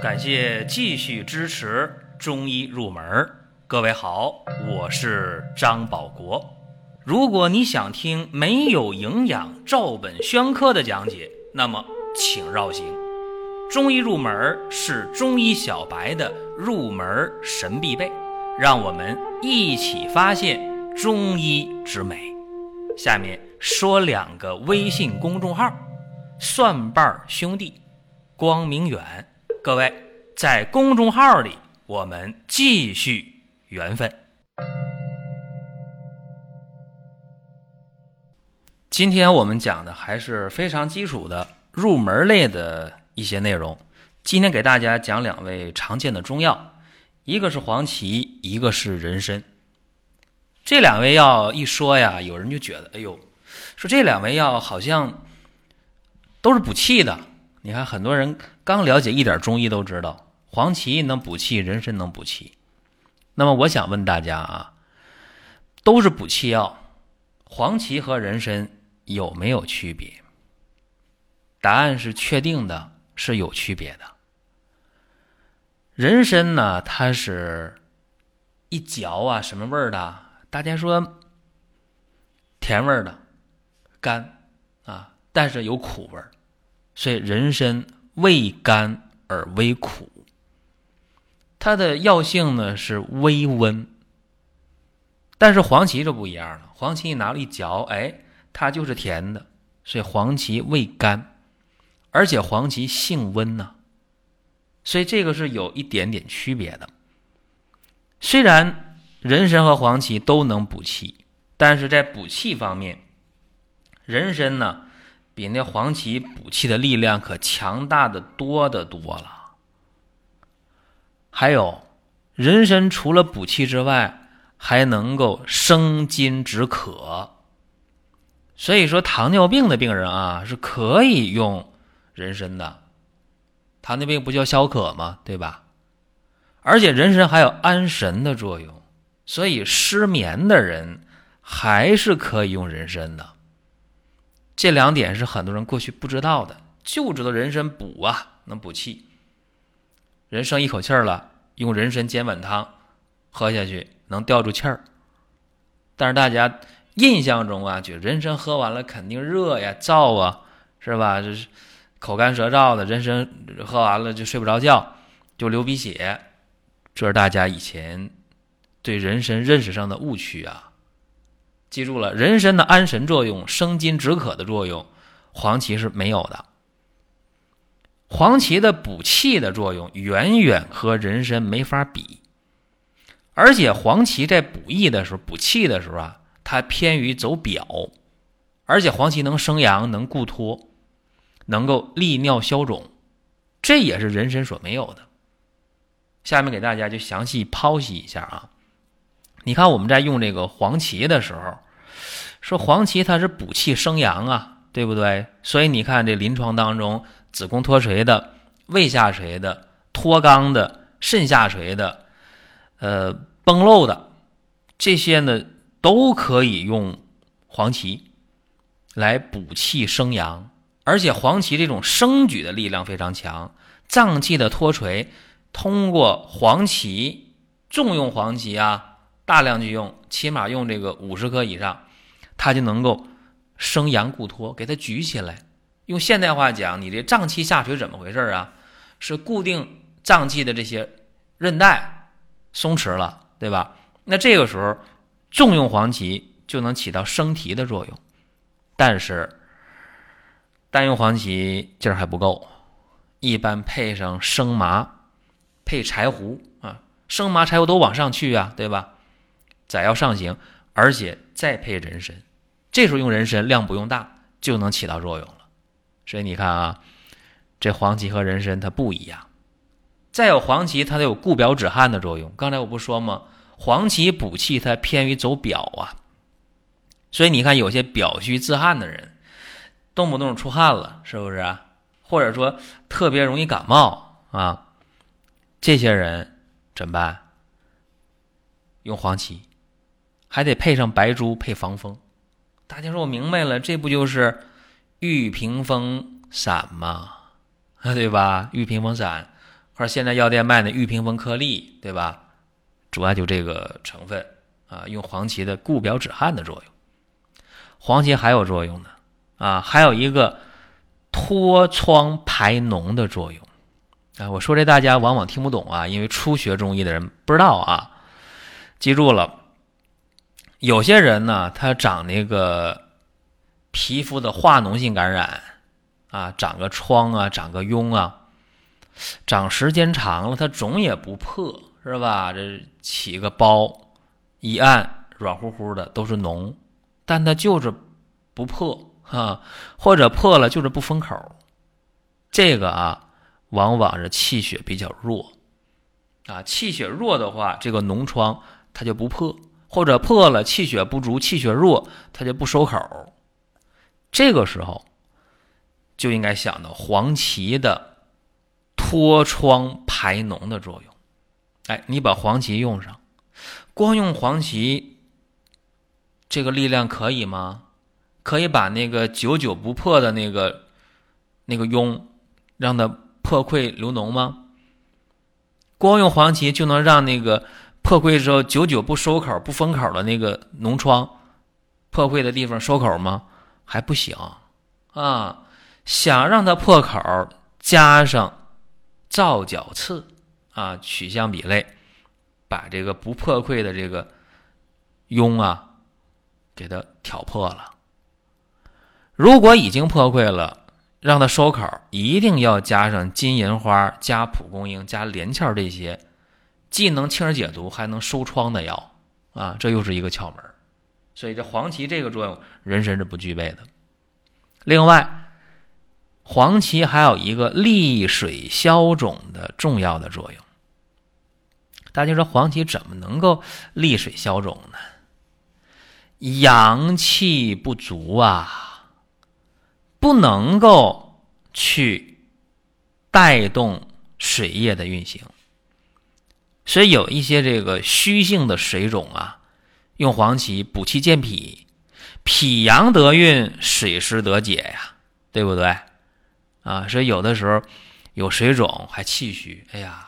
感谢继续支持中医入门。各位好，我是张保国。如果你想听没有营养、照本宣科的讲解，那么请绕行。中医入门是中医小白的入门神必备，让我们一起发现中医之美。下面说两个微信公众号：蒜瓣兄弟、光明远。各位在公众号里，我们继续缘分。今天我们讲的还是非常基础的入门类的一些内容。今天给大家讲两味常见的中药，一个是黄芪，一个是人参。这两味药一说呀，有人就觉得，哎呦，说这两味药好像都是补气的。你看，很多人刚了解一点中医都知道，黄芪能补气，人参能补气。那么我想问大家啊，都是补气药，黄芪和人参有没有区别？答案是确定的，是有区别的。人参呢，它是一嚼啊，什么味儿的？大家说甜味儿的，甘啊，但是有苦味儿。所以人参味甘而微苦，它的药性呢是微温。但是黄芪就不一样了，黄芪你拿了一嚼，哎，它就是甜的。所以黄芪味甘，而且黄芪性温呢，所以这个是有一点点区别的。虽然人参和黄芪都能补气，但是在补气方面，人参呢。比那黄芪补气的力量可强大的多的多了。还有，人参除了补气之外，还能够生津止渴。所以说，糖尿病的病人啊，是可以用人参的。糖尿病不叫消渴吗？对吧？而且人参还有安神的作用，所以失眠的人还是可以用人参的。这两点是很多人过去不知道的，就知道人参补啊，能补气。人生一口气儿了，用人参煎碗汤喝下去能吊住气儿。但是大家印象中啊，觉得人参喝完了肯定热呀、燥啊，是吧？这是口干舌燥的，人参喝完了就睡不着觉，就流鼻血。这是大家以前对人参认识上的误区啊。记住了，人参的安神作用、生津止渴的作用，黄芪是没有的。黄芪的补气的作用远远和人参没法比，而且黄芪在补益的时候、补气的时候啊，它偏于走表，而且黄芪能生阳、能固脱、能够利尿消肿，这也是人参所没有的。下面给大家就详细剖析一下啊。你看我们在用这个黄芪的时候，说黄芪它是补气生阳啊，对不对？所以你看这临床当中，子宫脱垂的、胃下垂的、脱肛的、肾下垂的、呃崩漏的这些呢，都可以用黄芪来补气生阳，而且黄芪这种升举的力量非常强，脏器的脱垂通过黄芪重用黄芪啊。大量去用，起码用这个五十克以上，它就能够生阳固脱，给它举起来。用现代话讲，你这脏器下垂怎么回事啊？是固定脏器的这些韧带松弛了，对吧？那这个时候重用黄芪就能起到生提的作用。但是单用黄芪劲儿还不够，一般配上生麻，配柴胡啊，生麻柴胡都往上去啊，对吧？载要上行，而且再配人参，这时候用人参量不用大就能起到作用了。所以你看啊，这黄芪和人参它不一样。再有黄芪，它有固表止汗的作用。刚才我不说吗？黄芪补气，它偏于走表啊。所以你看，有些表虚自汗的人，动不动出汗了，是不是啊？或者说特别容易感冒啊，这些人怎么办？用黄芪。还得配上白术配防风，大家说我明白了，这不就是玉屏风散吗？啊，对吧？玉屏风散或者现在药店卖的玉屏风颗粒，对吧？主要就这个成分啊，用黄芪的固表止汗的作用。黄芪还有作用呢啊，还有一个脱疮排脓的作用啊。我说这大家往往听不懂啊，因为初学中医的人不知道啊。记住了，有些人呢，他长那个皮肤的化脓性感染啊，长个疮啊，长个痈啊。长时间长了，它总也不破，是吧？这起个包，一按软乎乎的，都是脓，但它就是不破啊，或者破了就是不封口。这个啊，往往是气血比较弱啊。气血弱的话，这个脓疮它就不破，或者破了，气血不足，气血弱，它就不收口。这个时候就应该想到黄芪的。脱疮排脓的作用，哎，你把黄芪用上，光用黄芪，这个力量可以吗？可以把那个久久不破的那个那个痈，让它破溃流脓吗？光用黄芪就能让那个破溃之后久久不收口、不封口的那个脓疮破溃的地方收口吗？还不行啊！想让它破口，加上。皂角刺啊，取象比类，把这个不破溃的这个痈啊，给它挑破了。如果已经破溃了，让它收口，一定要加上金银花、加蒲公英、加连翘这些，既能清热解毒，还能收疮的药啊，这又是一个窍门。所以这黄芪这个作用，人参是不具备的。另外。黄芪还有一个利水消肿的重要的作用。大家说黄芪怎么能够利水消肿呢？阳气不足啊，不能够去带动水液的运行，所以有一些这个虚性的水肿啊，用黄芪补气健脾，脾阳得运，水湿得解呀，对不对？啊，所以有的时候有水肿还气虚，哎呀，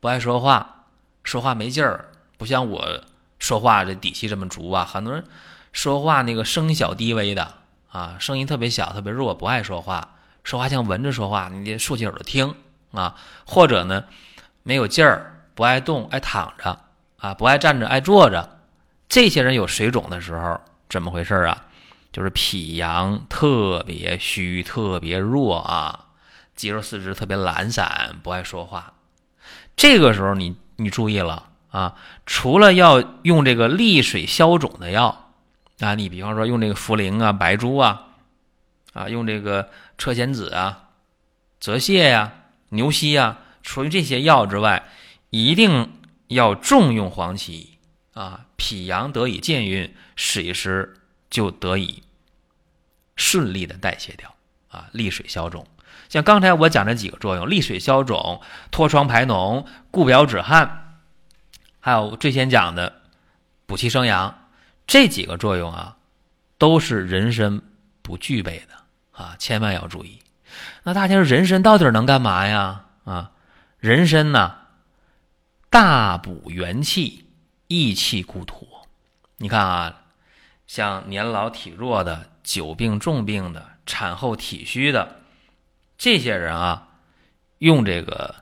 不爱说话，说话没劲儿，不像我说话这底气这么足啊。很多人说话那个声音小低微的啊，声音特别小，特别弱，不爱说话，说话像蚊子说话，你得竖起耳朵听啊。或者呢，没有劲儿，不爱动，爱躺着啊，不爱站着，爱坐着。这些人有水肿的时候，怎么回事啊？就是脾阳特别虚，特别弱啊，肌肉四肢特别懒散，不爱说话。这个时候，你你注意了啊，除了要用这个利水消肿的药啊，你比方说用这个茯苓啊、白术啊，啊，用这个车前子啊、泽泻呀、牛膝啊，除了这些药之外，一定要重用黄芪啊，脾阳得以健运，水湿。就得以顺利的代谢掉啊，利水消肿。像刚才我讲这几个作用，利水消肿、脱疮排脓、固表止汗，还有最先讲的补气生阳，这几个作用啊，都是人参不具备的啊，千万要注意。那大家说人参到底能干嘛呀？啊，人参呢，大补元气，益气固脱。你看啊。像年老体弱的、久病重病的、产后体虚的这些人啊，用这个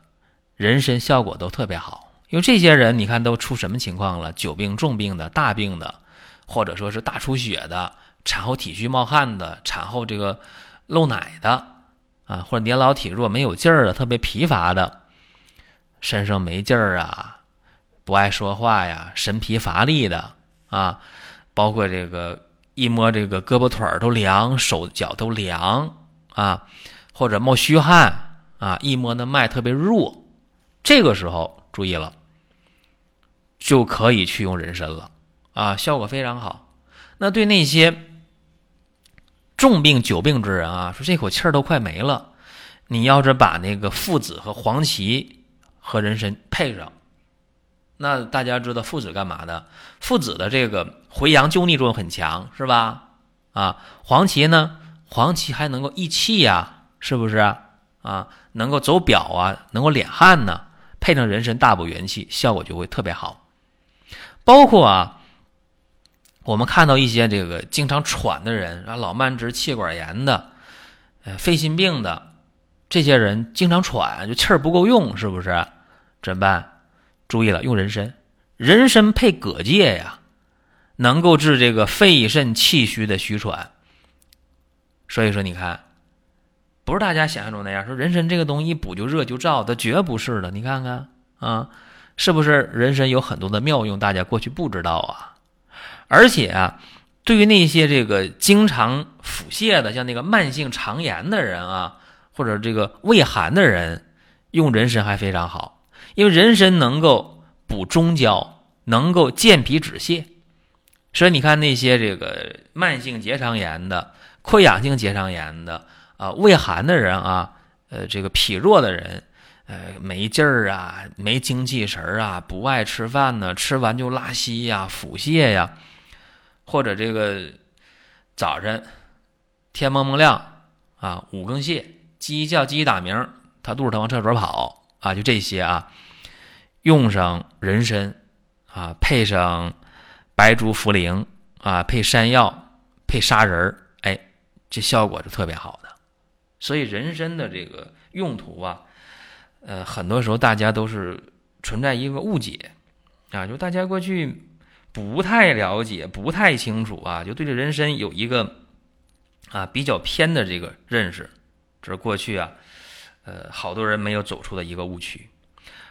人参效果都特别好。因为这些人，你看都出什么情况了？久病重病的、大病的，或者说是大出血的、产后体虚冒汗的、产后这个漏奶的啊，或者年老体弱没有劲儿的、特别疲乏的、身上没劲儿啊、不爱说话呀、神疲乏力的啊。包括这个一摸这个胳膊腿儿都凉，手脚都凉啊，或者冒虚汗啊，一摸那脉特别弱，这个时候注意了，就可以去用人参了啊，效果非常好。那对那些重病久病之人啊，说这口气儿都快没了，你要是把那个附子和黄芪和人参配上。那大家知道附子干嘛的？附子的这个回阳救逆作用很强，是吧？啊，黄芪呢？黄芪还能够益气呀，是不是？啊，能够走表啊，能够敛汗呢，配上人参大补元气，效果就会特别好。包括啊，我们看到一些这个经常喘的人啊，老慢支、气管炎的，呃，肺心病的这些人经常喘，就气儿不够用，是不是？怎么办？注意了，用人参，人参配葛芥呀，能够治这个肺肾气虚的虚喘。所以说，你看，不是大家想象中那样，说人参这个东西一补就热就燥，它绝不是的。你看看啊，是不是人参有很多的妙用？大家过去不知道啊。而且啊，对于那些这个经常腹泻的，像那个慢性肠炎的人啊，或者这个胃寒的人，用人参还非常好。因为人参能够补中焦，能够健脾止泻，所以你看那些这个慢性结肠炎的、溃疡性结肠炎的啊、胃寒的人啊、呃这个脾弱的人，呃没劲儿啊、没精气神儿啊、不爱吃饭呢、吃完就拉稀呀、腹泻呀，或者这个早晨天蒙蒙亮啊，五更泻，鸡叫鸡打鸣，他肚子疼往厕所跑。啊，就这些啊，用上人参啊，配上白术、茯苓啊，配山药、配砂仁儿，哎，这效果是特别好的。所以人参的这个用途啊，呃，很多时候大家都是存在一个误解啊，就大家过去不太了解、不太清楚啊，就对这人参有一个啊比较偏的这个认识，这是过去啊。呃，好多人没有走出的一个误区，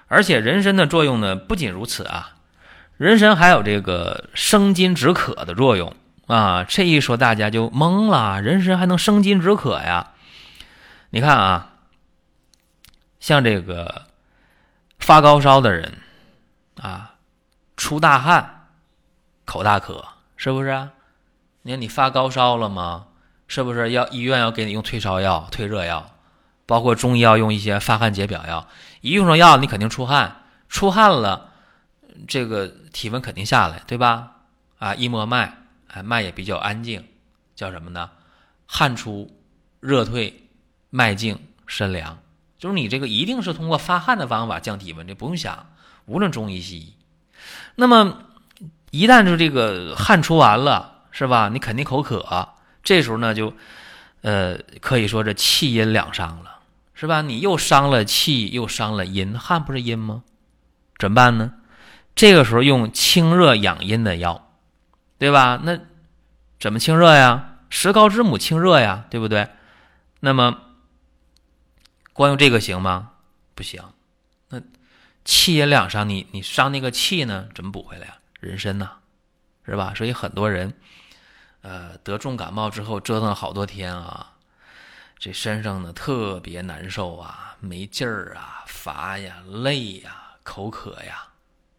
而且人参的作用呢，不仅如此啊，人参还有这个生津止渴的作用啊。这一说大家就懵了，人参还能生津止渴呀？你看啊，像这个发高烧的人啊，出大汗，口大渴，是不是啊？你看你发高烧了吗？是不是要医院要给你用退烧药、退热药？包括中医要用一些发汗解表药，一用上药，你肯定出汗，出汗了，这个体温肯定下来，对吧？啊，一摸脉，哎，脉也比较安静，叫什么呢？汗出，热退，脉静，身凉，就是你这个一定是通过发汗的方法降体温，这不用想，无论中医西医。那么一旦就这个汗出完了，是吧？你肯定口渴，这时候呢，就呃，可以说这气阴两伤了。是吧？你又伤了气，又伤了阴，汗不是阴吗？怎么办呢？这个时候用清热养阴的药，对吧？那怎么清热呀？石膏之母清热呀，对不对？那么光用这个行吗？不行。那气阴两伤，你你伤那个气呢？怎么补回来呀？人参呐，是吧？所以很多人，呃，得重感冒之后折腾好多天啊。这身上呢特别难受啊，没劲儿啊，乏呀，累呀，口渴呀，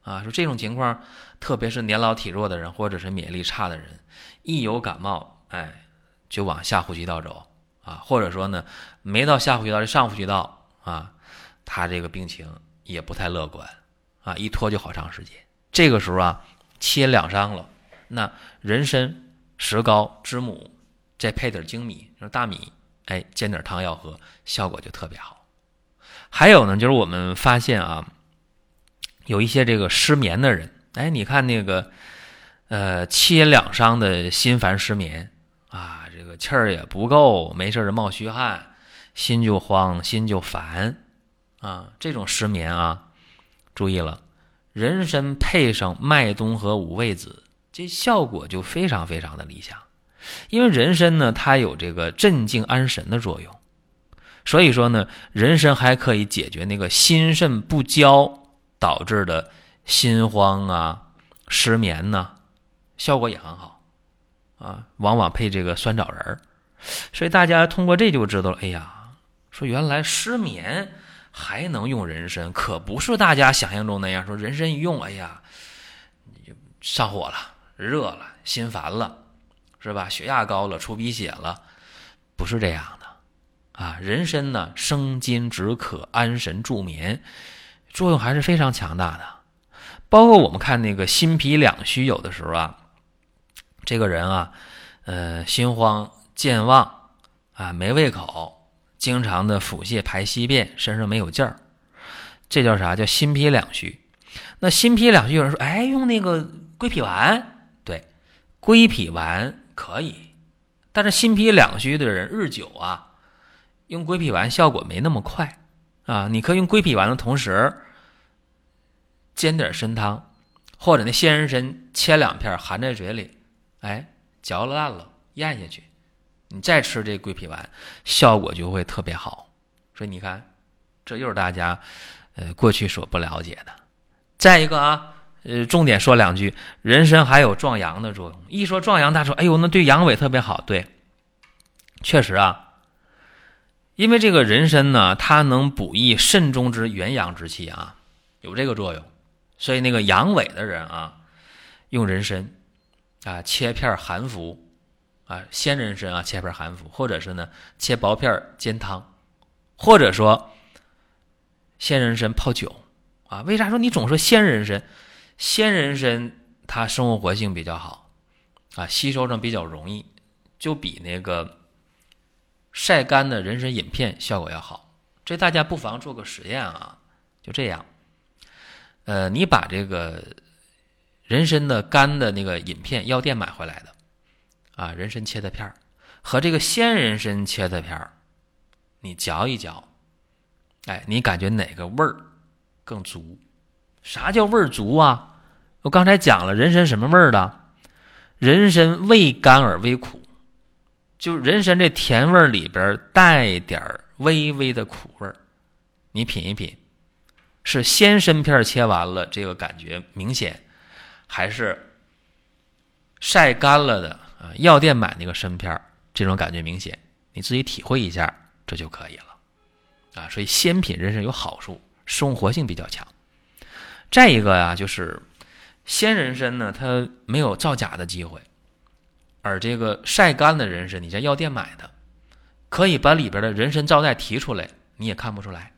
啊，说这种情况，特别是年老体弱的人或者是免疫力差的人，一有感冒，哎，就往下呼吸道走啊，或者说呢，没到下呼吸道，这上呼吸道啊，他这个病情也不太乐观啊，一拖就好长时间。这个时候啊，气阴两伤了，那人参、石膏、知母，再配点粳米，就是大米。哎，煎点汤药喝，效果就特别好。还有呢，就是我们发现啊，有一些这个失眠的人，哎，你看那个，呃，气阴两伤的心烦失眠啊，这个气儿也不够，没事儿冒虚汗，心就慌，心就烦啊，这种失眠啊，注意了，人参配上麦冬和五味子，这效果就非常非常的理想。因为人参呢，它有这个镇静安神的作用，所以说呢，人参还可以解决那个心肾不交导致的心慌啊、失眠呐，效果也很好啊。往往配这个酸枣仁儿，所以大家通过这就知道了。哎呀，说原来失眠还能用人参，可不是大家想象中那样。说人参一用，哎呀，你就上火了、热了、心烦了。是吧？血压高了，出鼻血了，不是这样的啊！人参呢，生津止渴、安神助眠，作用还是非常强大的。包括我们看那个心脾两虚，有的时候啊，这个人啊，呃，心慌、健忘啊，没胃口，经常的腹泻、排稀便，身上没有劲儿，这叫啥？叫心脾两虚。那心脾两虚，有人说，哎，用那个归脾丸，归脾丸可以，但是心脾两虚的人日久啊，用归脾丸效果没那么快啊。你可以用归脾丸的同时，煎点参汤，或者那鲜人参切两片含在嘴里，哎，嚼烂了，咽下去。你再吃这归脾丸，效果就会特别好。所以你看，这又是大家呃过去所不了解的。再一个啊，呃，重点说两句，人参还有壮阳的作用。一说壮阳，大家说，哎呦，那对阳痿特别好。对，确实啊，因为这个人参呢，它能补益肾中之元阳之气啊，有这个作用。所以那个阳痿的人啊，用人参啊切片含服。啊，鲜人参啊，切片含服，或者是呢，切薄片煎汤，或者说鲜人参泡酒啊。为啥说你总说鲜人参？鲜人参它生物活性比较好啊，吸收上比较容易，就比那个晒干的人参饮片效果要好。这大家不妨做个实验啊，就这样。呃，你把这个人参的干的那个饮片，药店买回来的。啊，人参切的片和这个鲜人参切的片，你嚼一嚼，哎，你感觉哪个味儿更足？啥叫味儿足啊？我刚才讲了，人参什么味儿的？人参味甘而微苦，就人参这甜味儿里边带点儿微微的苦味儿。你品一品，是鲜参片切完了这个感觉明显，还是晒干了的？啊，药店买那个参片这种感觉明显，你自己体会一下，这就可以了。啊，所以鲜品人参有好处，生活性比较强。再一个呀，就是鲜人参呢，它没有造假的机会，而这个晒干的人参，你在药店买的，可以把里边的人参皂带提出来，你也看不出来，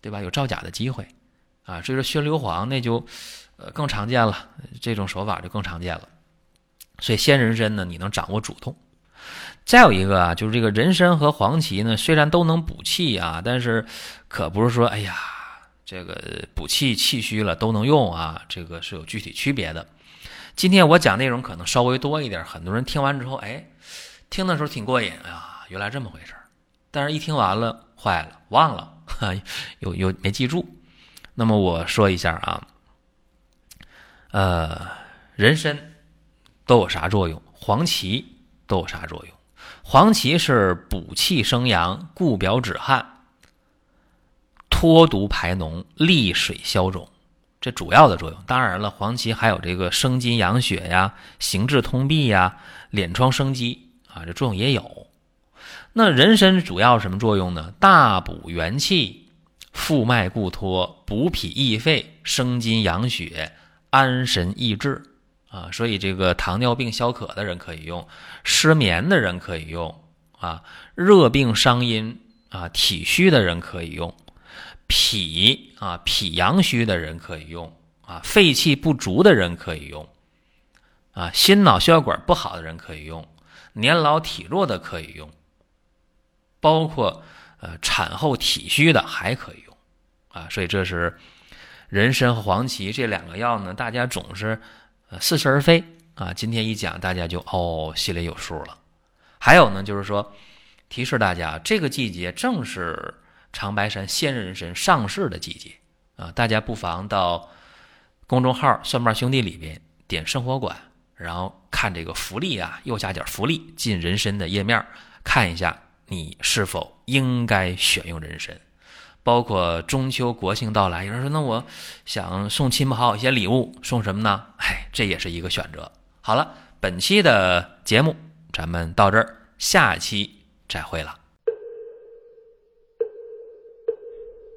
对吧？有造假的机会，啊，所以说熏硫磺那就呃更常见了，这种手法就更常见了。所以鲜人参呢，你能掌握主动。再有一个啊，就是这个人参和黄芪呢，虽然都能补气啊，但是可不是说哎呀，这个补气气虚了都能用啊，这个是有具体区别的。今天我讲内容可能稍微多一点，很多人听完之后，哎，听的时候挺过瘾啊，原来这么回事。但是一听完了，坏了，忘了，有有没记住。那么我说一下啊，呃，人参。都有啥作用？黄芪都有啥作用？黄芪是补气生阳、固表止汗、脱毒排脓、利水消肿，这主要的作用。当然了，黄芪还有这个生津养血呀、行滞通闭呀、敛疮生肌啊，这作用也有。那人参主要什么作用呢？大补元气、复脉固脱、补脾益肺、生津养血、安神益智。啊，所以这个糖尿病消渴的人可以用，失眠的人可以用，啊，热病伤阴啊，体虚的人可以用，脾啊脾阳虚的人可以用，啊，肺气不足的人可以用，啊，心脑血管不好的人可以用，年老体弱的可以用，包括呃产后体虚的还可以用，啊，所以这是人参和黄芪这两个药呢，大家总是。呃，似是而非啊！今天一讲，大家就哦心里有数了。还有呢，就是说提示大家，这个季节正是长白山鲜人参上市的季节啊！大家不妨到公众号“蒜瓣兄弟”里边点生活馆，然后看这个福利啊，右下角福利进人参的页面，看一下你是否应该选用人参。包括中秋国庆到来，有人说：“那我想送亲朋好友一些礼物，送什么呢？”哎，这也是一个选择。好了，本期的节目咱们到这儿，下期再会了。